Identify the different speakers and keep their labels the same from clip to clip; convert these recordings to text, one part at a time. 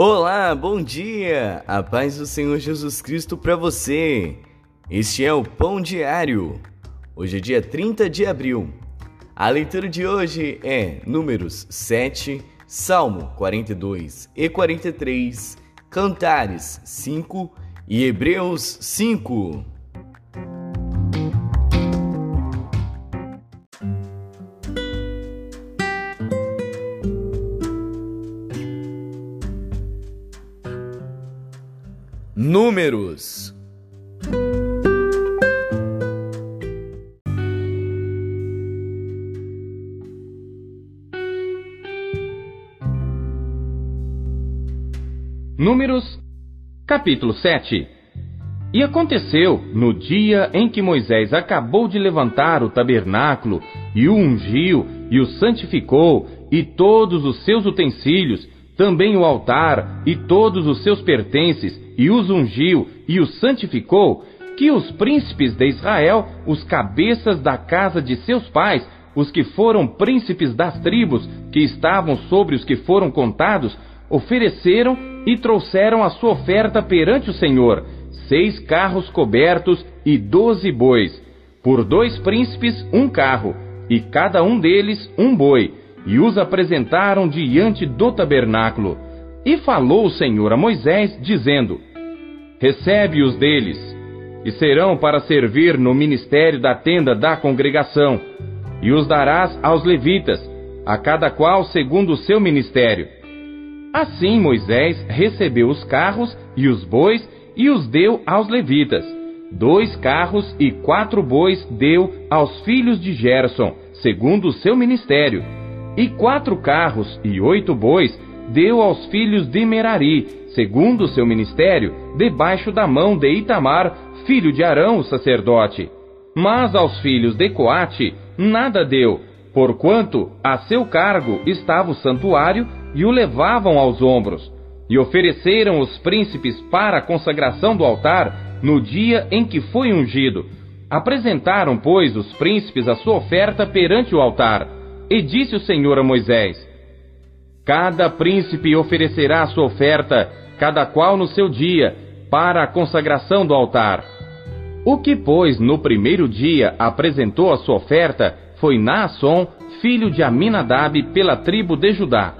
Speaker 1: Olá, bom dia! A paz do Senhor Jesus Cristo para você. Este é o Pão Diário. Hoje é dia 30 de abril. A leitura de hoje é Números 7, Salmo 42 e 43, Cantares 5 e Hebreus 5. Números.
Speaker 2: Números, capítulo 7 E aconteceu, no dia em que Moisés acabou de levantar o tabernáculo, e o ungiu, e o santificou, e todos os seus utensílios, também o altar, e todos os seus pertences, e os ungiu, e os santificou, que os príncipes de Israel, os cabeças da casa de seus pais, os que foram príncipes das tribos, que estavam sobre os que foram contados, ofereceram e trouxeram a sua oferta perante o Senhor, seis carros cobertos e doze bois, por dois príncipes um carro, e cada um deles um boi, e os apresentaram diante do tabernáculo. E falou o Senhor a Moisés, dizendo: Recebe-os deles, e serão para servir no ministério da tenda da congregação, e os darás aos levitas, a cada qual segundo o seu ministério Assim Moisés recebeu os carros e os bois e os deu aos levitas. Dois carros e quatro bois deu aos filhos de Gerson, segundo o seu ministério. E quatro carros e oito bois deu aos filhos de Merari, segundo o seu ministério, debaixo da mão de Itamar, filho de Arão, o sacerdote. Mas aos filhos de Coate nada deu, porquanto a seu cargo estava o santuário e o levavam aos ombros, e ofereceram os príncipes para a consagração do altar no dia em que foi ungido. Apresentaram, pois, os príncipes a sua oferta perante o altar. E disse o Senhor a Moisés: Cada príncipe oferecerá a sua oferta, cada qual no seu dia, para a consagração do altar. O que, pois, no primeiro dia apresentou a sua oferta foi Naasson, filho de Aminadab, pela tribo de Judá.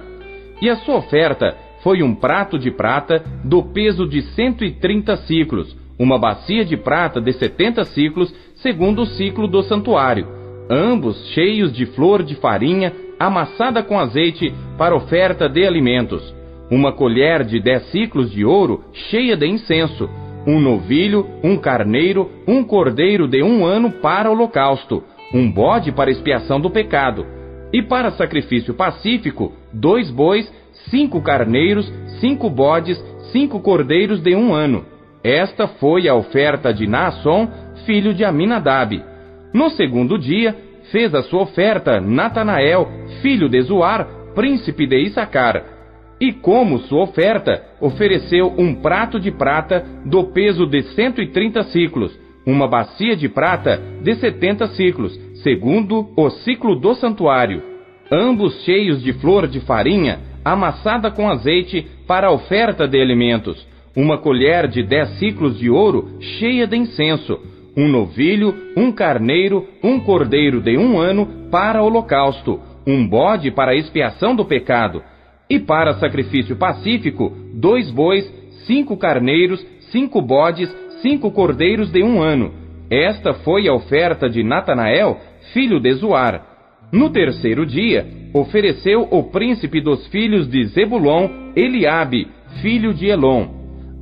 Speaker 2: E a sua oferta foi um prato de prata do peso de 130 ciclos, uma bacia de prata de 70 ciclos, segundo o ciclo do santuário, ambos cheios de flor de farinha amassada com azeite para oferta de alimentos, uma colher de 10 ciclos de ouro cheia de incenso, um novilho, um carneiro, um cordeiro de um ano para holocausto, um bode para expiação do pecado, e para sacrifício pacífico, dois bois, cinco carneiros, cinco bodes, cinco cordeiros de um ano. Esta foi a oferta de Naasson, filho de Aminadab. No segundo dia, fez a sua oferta Natanael, filho de Zoar, príncipe de Issacar. E como sua oferta, ofereceu um prato de prata do peso de cento e trinta ciclos, uma bacia de prata de setenta ciclos, segundo o ciclo do santuário, ambos cheios de flor de farinha, amassada com azeite para a oferta de alimentos, uma colher de dez ciclos de ouro cheia de incenso, um novilho, um carneiro, um cordeiro de um ano para holocausto, um bode para expiação do pecado, e para sacrifício pacífico, dois bois, cinco carneiros, cinco bodes, cinco cordeiros de um ano. Esta foi a oferta de Natanael, filho de Zoar. No terceiro dia, ofereceu o príncipe dos filhos de Zebulon, Eliabe, filho de Elon.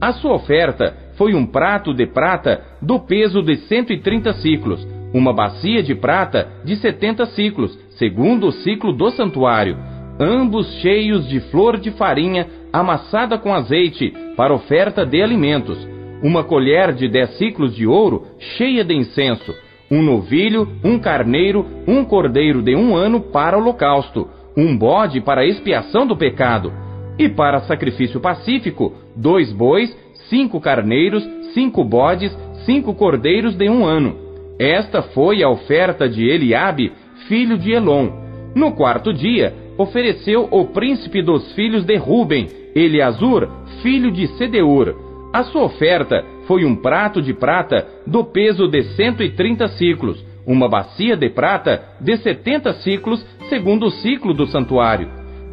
Speaker 2: A sua oferta foi um prato de prata do peso de 130 ciclos, uma bacia de prata de 70 ciclos, segundo o ciclo do santuário, ambos cheios de flor de farinha amassada com azeite para oferta de alimentos, uma colher de 10 ciclos de ouro cheia de incenso, um novilho, um carneiro, um cordeiro de um ano para holocausto, um bode para expiação do pecado, e para sacrifício pacífico, dois bois, cinco carneiros, cinco bodes, cinco cordeiros de um ano. Esta foi a oferta de Eliabe, filho de Elon. No quarto dia, ofereceu o príncipe dos filhos de Ruben, Eleazur, filho de Sedeur. A sua oferta foi um prato de prata do peso de 130 ciclos, uma bacia de prata de 70 ciclos, segundo o ciclo do santuário,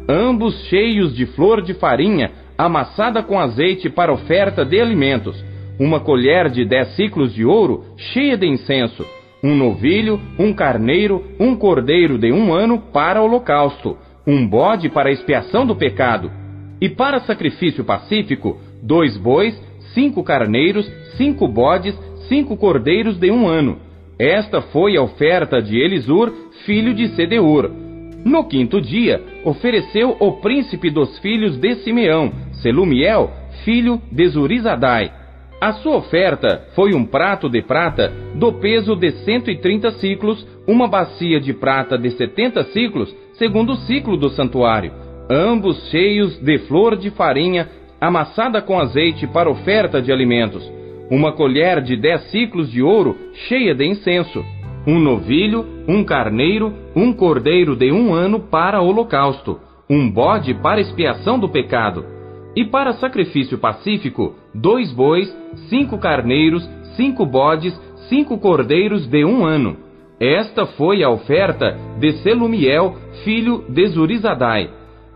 Speaker 2: ambos cheios de flor de farinha amassada com azeite para oferta de alimentos, uma colher de dez ciclos de ouro cheia de incenso, um novilho, um carneiro, um cordeiro de um ano para holocausto, um bode para expiação do pecado, e para sacrifício pacífico, dois bois, cinco carneiros, cinco bodes, cinco cordeiros de um ano. Esta foi a oferta de Elisur, filho de Sedeur. No quinto dia, ofereceu o príncipe dos filhos de Simeão, Selumiel, filho de Zurizadai. A sua oferta foi um prato de prata do peso de 130 ciclos, uma bacia de prata de 70 ciclos, segundo o ciclo do santuário, ambos cheios de flor de farinha amassada com azeite para oferta de alimentos, uma colher de dez ciclos de ouro cheia de incenso, um novilho, um carneiro, um cordeiro de um ano para holocausto, um bode para expiação do pecado, e para sacrifício pacífico, dois bois, cinco carneiros, cinco bodes, cinco cordeiros de um ano. Esta foi a oferta de Selumiel, filho de Zurizadai.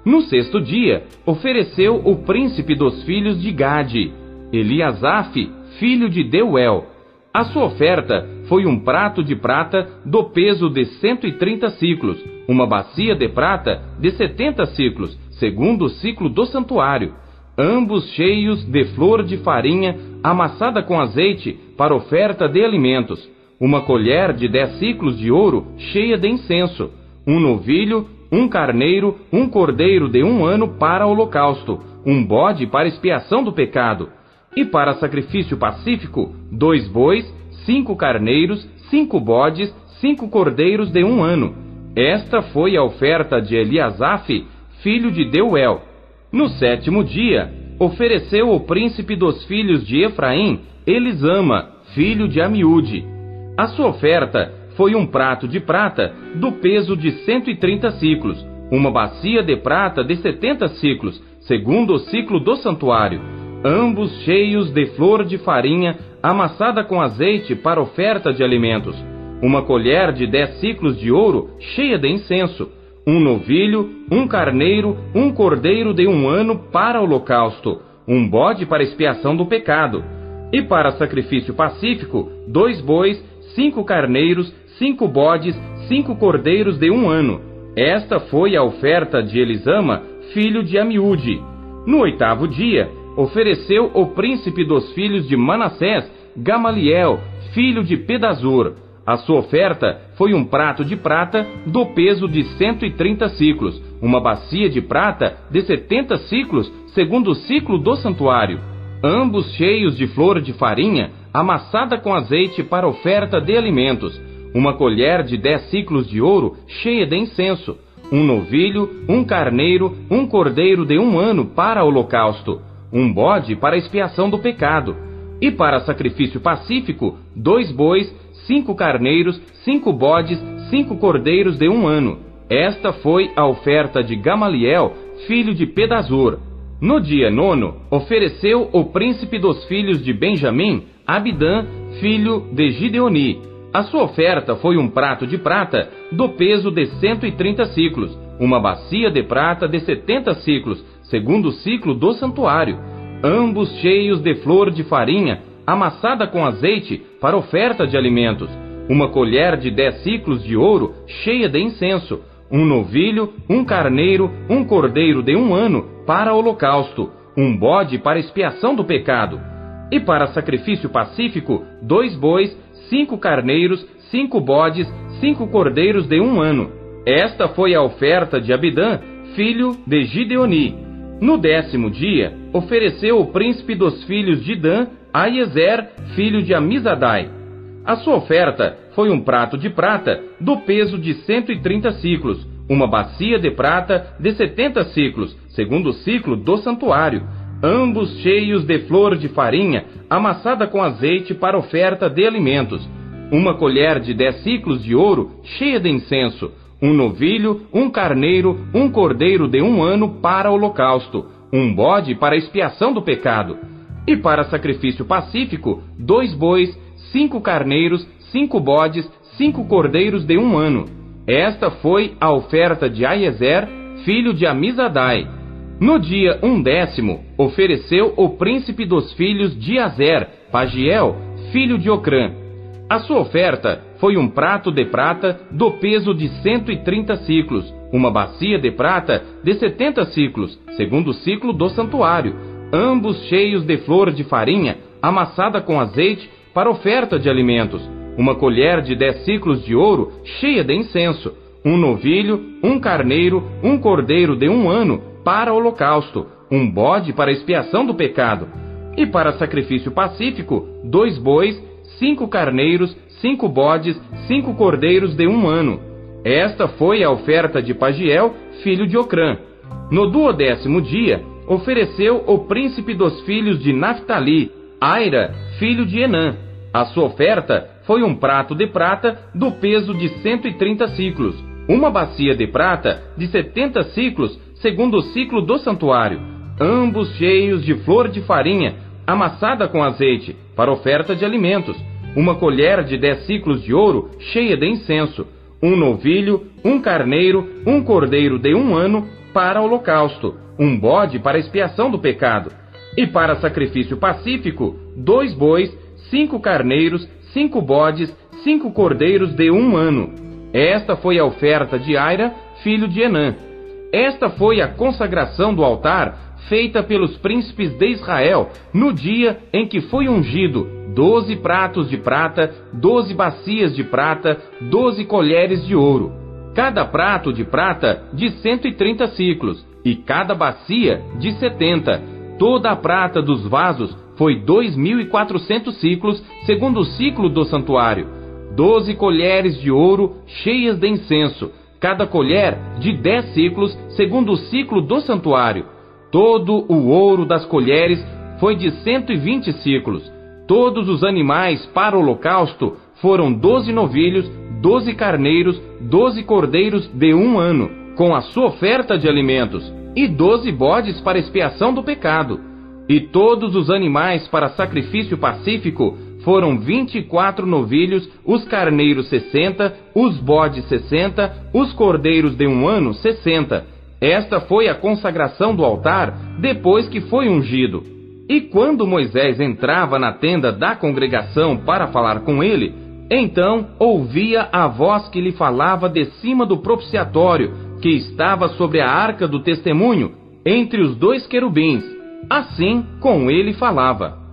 Speaker 2: No sexto dia, ofereceu o príncipe dos filhos de Gade, Eliasaf, filho de Deuel. A sua oferta foi um prato de prata do peso de 130 ciclos, uma bacia de prata de 70 ciclos, segundo o ciclo do santuário, ambos cheios de flor de farinha amassada com azeite para oferta de alimentos, uma colher de dez ciclos de ouro cheia de incenso, um novilho, um carneiro, um cordeiro de um ano para holocausto, um bode para expiação do pecado, e para sacrifício pacífico, dois bois, cinco carneiros, cinco bodes, cinco cordeiros de um ano. Esta foi a oferta de Eliasaf, filho de Deuel, no sétimo dia, ofereceu o príncipe dos filhos de Efraim, Elisama, filho de Amiúde. A sua oferta foi um prato de prata do peso de 130 ciclos, uma bacia de prata de 70 ciclos, segundo o ciclo do santuário, ambos cheios de flor de farinha amassada com azeite para oferta de alimentos, uma colher de dez ciclos de ouro cheia de incenso, um novilho, um carneiro, um cordeiro de um ano para holocausto, um bode para expiação do pecado, e para sacrifício pacífico, dois bois, cinco carneiros, cinco bodes, cinco cordeiros de um ano. Esta foi a oferta de Elisama, filho de Amiúde. No oitavo dia, ofereceu o príncipe dos filhos de Manassés, Gamaliel, filho de Pedazur. A sua oferta foi um prato de prata do peso de 130 ciclos, uma bacia de prata de 70 ciclos, segundo o ciclo do santuário, ambos cheios de flor de farinha amassada com azeite para oferta de alimentos, uma colher de 10 ciclos de ouro cheia de incenso, um novilho, um carneiro, um cordeiro de um ano para holocausto, um bode para expiação do pecado, e para sacrifício pacífico, dois bois cinco carneiros, cinco bodes, cinco cordeiros de um ano. Esta foi a oferta de Gamaliel, filho de Pedazur. No dia nono, ofereceu o príncipe dos filhos de Benjamim, Abidã, filho de Gideoni. A sua oferta foi um prato de prata do peso de 130 ciclos, uma bacia de prata de 70 ciclos, segundo o ciclo do santuário, ambos cheios de flor de farinha amassada com azeite para oferta de alimentos, uma colher de dez ciclos de ouro cheia de incenso, um novilho, um carneiro, um cordeiro de um ano para holocausto, um bode para expiação do pecado, e para sacrifício pacífico, dois bois, cinco carneiros, cinco bodes, cinco cordeiros de um ano. Esta foi a oferta de Abidã, filho de Gideoni. No décimo dia, ofereceu o príncipe dos filhos de Dan Aiezer, filho de Amizadai. A sua oferta foi um prato de prata do peso de 130 ciclos, uma bacia de prata de 70 ciclos, segundo o ciclo do santuário, ambos cheios de flor de farinha amassada com azeite para oferta de alimentos, uma colher de 10 ciclos de ouro cheia de incenso, um novilho, um carneiro, um cordeiro de um ano para holocausto, um bode para expiação do pecado, e para sacrifício pacífico, dois bois, cinco carneiros, cinco bodes, cinco cordeiros de um ano. Esta foi a oferta de Aiezer, filho de Amizadai. No dia undécimo, ofereceu o príncipe dos filhos de Azer, Pagiel, filho de Ocrã. A sua oferta foi um prato de prata do peso de 130 ciclos, uma bacia de prata de 70 ciclos, segundo o ciclo do santuário, ambos cheios de flor de farinha amassada com azeite para oferta de alimentos, uma colher de dez ciclos de ouro cheia de incenso, um novilho, um carneiro, um cordeiro de um ano para holocausto, um bode para expiação do pecado, e para sacrifício pacífico, dois bois, cinco carneiros, cinco bodes, cinco cordeiros de um ano. Esta foi a oferta de Pagiel, filho de Ocrã. No duodécimo dia, ofereceu o príncipe dos filhos de Naphtali, Aira, filho de Enã. A sua oferta foi um prato de prata do peso de 130 ciclos, uma bacia de prata de 70 ciclos, segundo o ciclo do santuário, ambos cheios de flor de farinha, amassada com azeite, para oferta de alimentos, uma colher de 10 ciclos de ouro cheia de incenso, um novilho, um carneiro, um cordeiro de um ano para holocausto, um bode para expiação do pecado, e para sacrifício pacífico, dois bois, cinco carneiros, cinco bodes, cinco cordeiros de um ano. Esta foi a oferta de Aira, filho de Enã. Esta foi a consagração do altar feita pelos príncipes de Israel no dia em que foi ungido doze pratos de prata, doze bacias de prata, doze colheres de ouro. Cada prato de prata de cento e trinta ciclos, e cada bacia de setenta. Toda a prata dos vasos foi dois mil e quatrocentos ciclos, segundo o ciclo do santuário. Doze colheres de ouro cheias de incenso, cada colher de dez ciclos, segundo o ciclo do santuário. Todo o ouro das colheres foi de cento e vinte ciclos. Todos os animais para o holocausto foram doze novilhos, doze carneiros, doze cordeiros de um ano com a sua oferta de alimentos, e doze bodes para expiação do pecado. E todos os animais para sacrifício pacífico foram vinte e quatro novilhos, os carneiros sessenta, os bodes sessenta, os cordeiros de um ano sessenta. Esta foi a consagração do altar depois que foi ungido. E quando Moisés entrava na tenda da congregação para falar com ele, então ouvia a voz que lhe falava de cima do propiciatório, que estava sobre a arca do testemunho, entre os dois querubins. Assim com ele falava.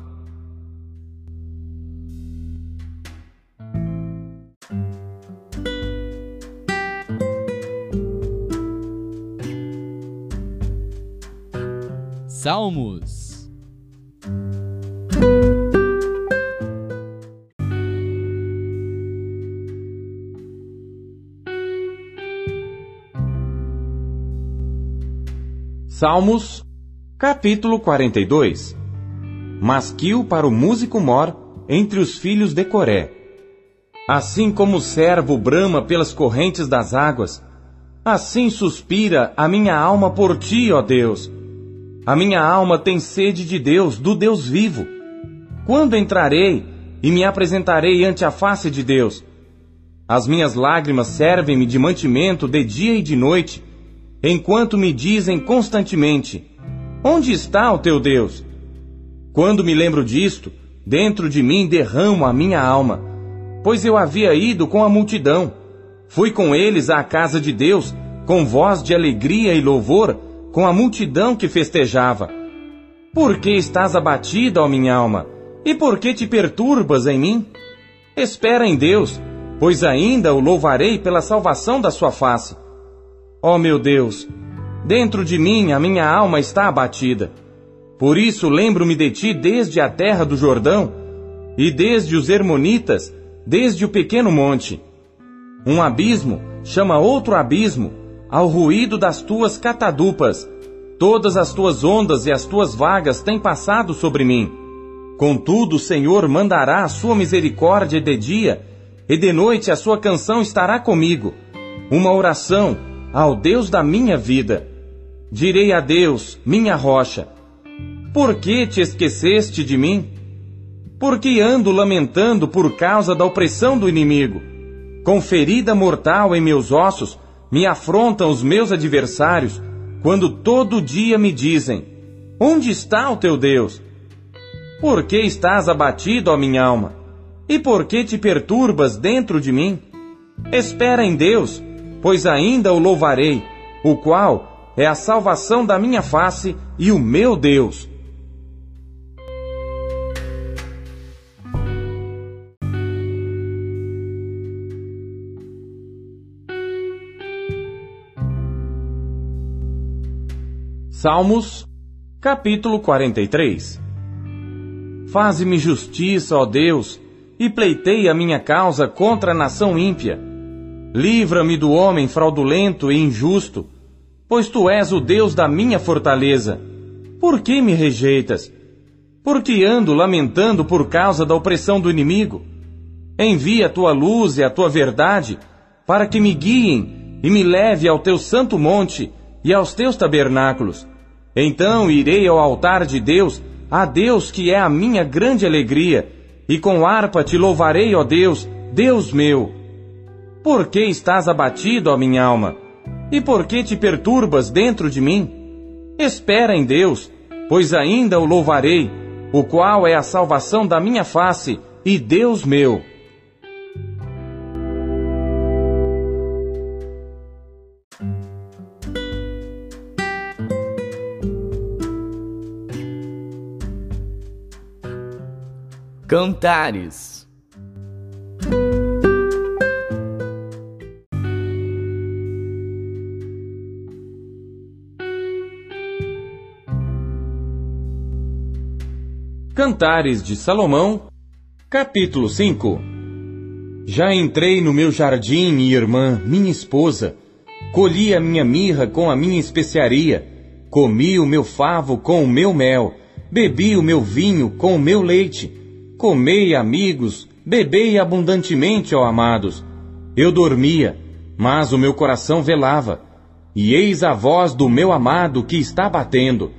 Speaker 1: Salmos
Speaker 2: Salmos, capítulo 42 Masquil para o músico mor entre os filhos de Coré. Assim como o servo brama pelas correntes das águas, assim suspira a minha alma por ti, ó Deus. A minha alma tem sede de Deus, do Deus vivo. Quando entrarei e me apresentarei ante a face de Deus? As minhas lágrimas servem-me de mantimento de dia e de noite enquanto me dizem constantemente: Onde está o teu Deus? Quando me lembro disto, dentro de mim derramo a minha alma, pois eu havia ido com a multidão. Fui com eles à casa de Deus, com voz de alegria e louvor, com a multidão que festejava. Por que estás abatida, ó minha alma? E por que te perturbas em mim? Espera em Deus, pois ainda o louvarei pela salvação da sua face. Ó meu Deus, dentro de mim a minha alma está abatida. Por isso lembro-me de ti desde a terra do Jordão, e desde os Hermonitas, desde o pequeno monte. Um abismo chama outro abismo, ao ruído das tuas catadupas. Todas as tuas ondas e as tuas vagas têm passado sobre mim. Contudo, o Senhor mandará a sua misericórdia de dia, e de noite a sua canção estará comigo uma oração ao Deus da minha vida. Direi a Deus, minha rocha: Por que te esqueceste de mim? Por que ando lamentando por causa da opressão do inimigo? Com ferida mortal em meus ossos, me afrontam os meus adversários, quando todo dia me dizem: Onde está o teu Deus? Por que estás abatido, ó minha alma? E por que te perturbas dentro de mim? Espera em Deus, pois ainda o louvarei, o qual é a salvação da minha face e o meu Deus. Salmos, capítulo 43 Faze-me justiça, ó Deus, e pleitei a minha causa contra a nação ímpia. Livra-me do homem fraudulento e injusto, pois tu és o Deus da minha fortaleza. Por que me rejeitas? Porque ando lamentando por causa da opressão do inimigo. Envia a tua luz e a tua verdade, para que me guiem e me leve ao teu santo monte e aos teus tabernáculos. Então irei ao altar de Deus, a Deus que é a minha grande alegria, e com harpa te louvarei, ó Deus, Deus meu. Por que estás abatido, ó minha alma? E por que te perturbas dentro de mim? Espera em Deus, pois ainda o louvarei, o qual é a salvação da minha face e Deus meu.
Speaker 1: Cantares.
Speaker 2: Cantares de Salomão, capítulo 5 Já entrei no meu jardim, minha irmã, minha esposa, colhi a minha mirra com a minha especiaria, comi o meu favo com o meu mel, bebi o meu vinho com o meu leite, Comei, amigos, bebei abundantemente, ó amados. Eu dormia, mas o meu coração velava. E eis a voz do meu amado que está batendo.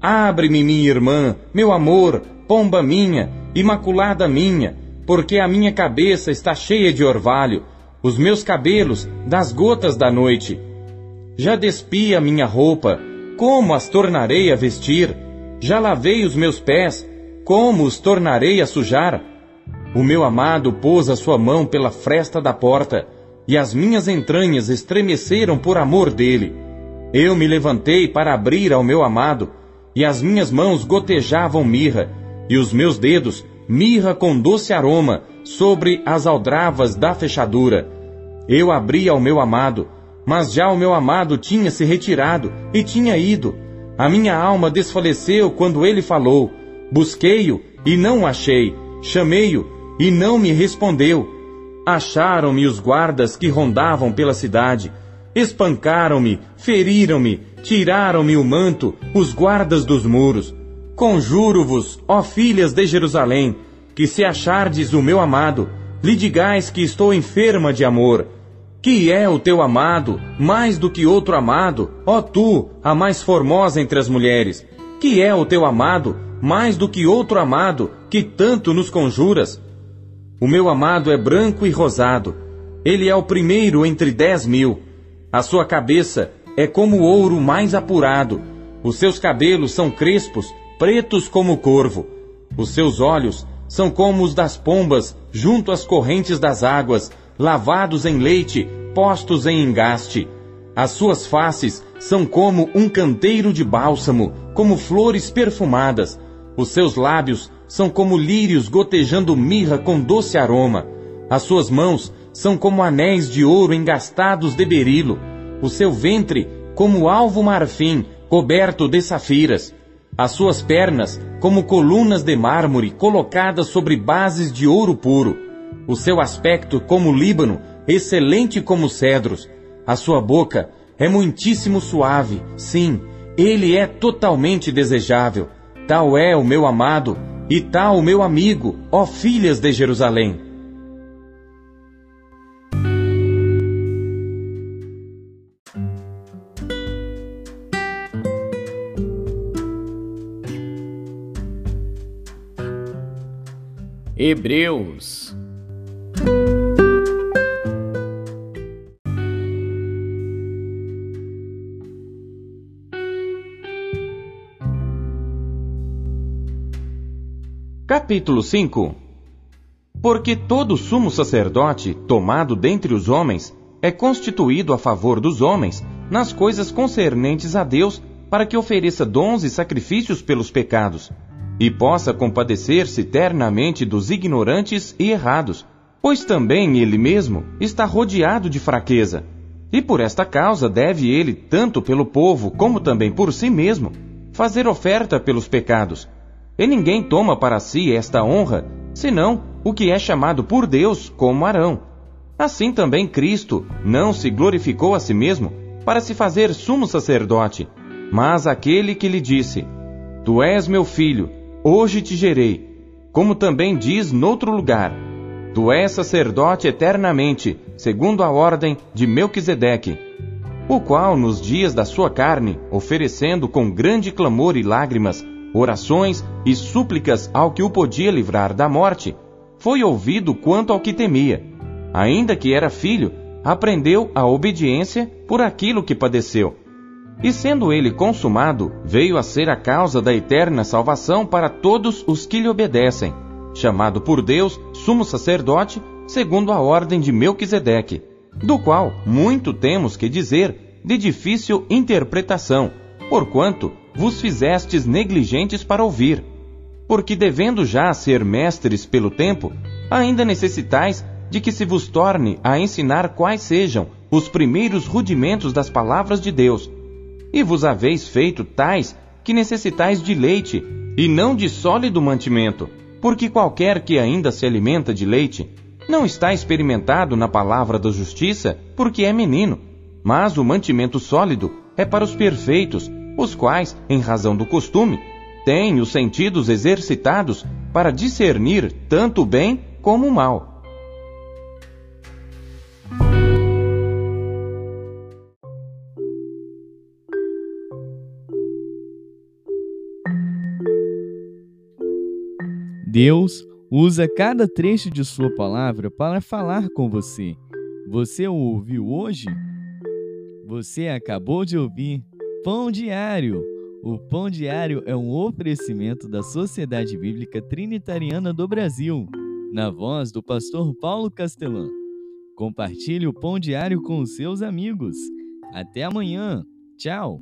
Speaker 2: Abre-me, minha irmã, meu amor, pomba minha, imaculada minha, porque a minha cabeça está cheia de orvalho, os meus cabelos das gotas da noite. Já despi a minha roupa, como as tornarei a vestir? Já lavei os meus pés, como os tornarei a sujar? O meu amado pôs a sua mão pela fresta da porta, e as minhas entranhas estremeceram por amor dele. Eu me levantei para abrir ao meu amado, e as minhas mãos gotejavam mirra, e os meus dedos mirra com doce aroma sobre as aldravas da fechadura. Eu abri ao meu amado, mas já o meu amado tinha se retirado e tinha ido. A minha alma desfaleceu quando ele falou. Busquei-o e não o achei. Chamei-o e não me respondeu. Acharam-me os guardas que rondavam pela cidade. Espancaram-me, feriram-me, tiraram-me o manto, os guardas dos muros. Conjuro-vos, ó filhas de Jerusalém, que se achardes o meu amado, lhe digais que estou enferma de amor. Que é o teu amado, mais do que outro amado, ó tu, a mais formosa entre as mulheres. Que é o teu amado, mais do que outro amado que tanto nos conjuras. O meu amado é branco e rosado. Ele é o primeiro entre dez mil. A sua cabeça é como ouro mais apurado. Os seus cabelos são crespos, pretos como o corvo. Os seus olhos são como os das pombas junto às correntes das águas, lavados em leite, postos em engaste. As suas faces são como um canteiro de bálsamo, como flores perfumadas. Os seus lábios são como lírios gotejando mirra com doce aroma. As suas mãos são como anéis de ouro engastados de berilo. O seu ventre como alvo marfim coberto de safiras. As suas pernas como colunas de mármore colocadas sobre bases de ouro puro. O seu aspecto como Líbano, excelente como cedros. A sua boca é muitíssimo suave, sim, ele é totalmente desejável. Tal é o meu amado e tal o meu amigo, ó filhas de Jerusalém.
Speaker 1: Hebreus
Speaker 2: Capítulo 5 Porque todo sumo sacerdote, tomado dentre os homens, é constituído a favor dos homens nas coisas concernentes a Deus, para que ofereça dons e sacrifícios pelos pecados e possa compadecer-se eternamente dos ignorantes e errados, pois também ele mesmo está rodeado de fraqueza. E por esta causa deve ele, tanto pelo povo como também por si mesmo, fazer oferta pelos pecados. E ninguém toma para si esta honra, senão o que é chamado por Deus como Arão. Assim também Cristo não se glorificou a si mesmo para se fazer sumo sacerdote, mas aquele que lhe disse: Tu és meu filho, hoje te gerei. Como também diz noutro lugar: Tu és sacerdote eternamente, segundo a ordem de Melquisedeque, o qual, nos dias da sua carne, oferecendo com grande clamor e lágrimas, orações e súplicas ao que o podia livrar da morte, foi ouvido quanto ao que temia. Ainda que era filho, aprendeu a obediência por aquilo que padeceu. E sendo ele consumado, veio a ser a causa da eterna salvação para todos os que lhe obedecem, chamado por Deus sumo sacerdote, segundo a ordem de Melquisedeque, do qual muito temos que dizer de difícil interpretação, porquanto vos fizestes negligentes para ouvir. Porque devendo já ser mestres pelo tempo, ainda necessitais de que se vos torne a ensinar quais sejam os primeiros rudimentos das palavras de Deus, e vos haveis feito tais que necessitais de leite, e não de sólido mantimento, porque qualquer que ainda se alimenta de leite, não está experimentado na palavra da justiça, porque é menino. Mas o mantimento sólido é para os perfeitos, os quais, em razão do costume, têm os sentidos exercitados para discernir tanto o bem como o mal.
Speaker 1: Deus usa cada trecho de Sua palavra para falar com você. Você o ouviu hoje? Você acabou de ouvir Pão Diário. O Pão Diário é um oferecimento da Sociedade Bíblica Trinitariana do Brasil, na voz do pastor Paulo Castelã. Compartilhe o Pão Diário com os seus amigos. Até amanhã. Tchau.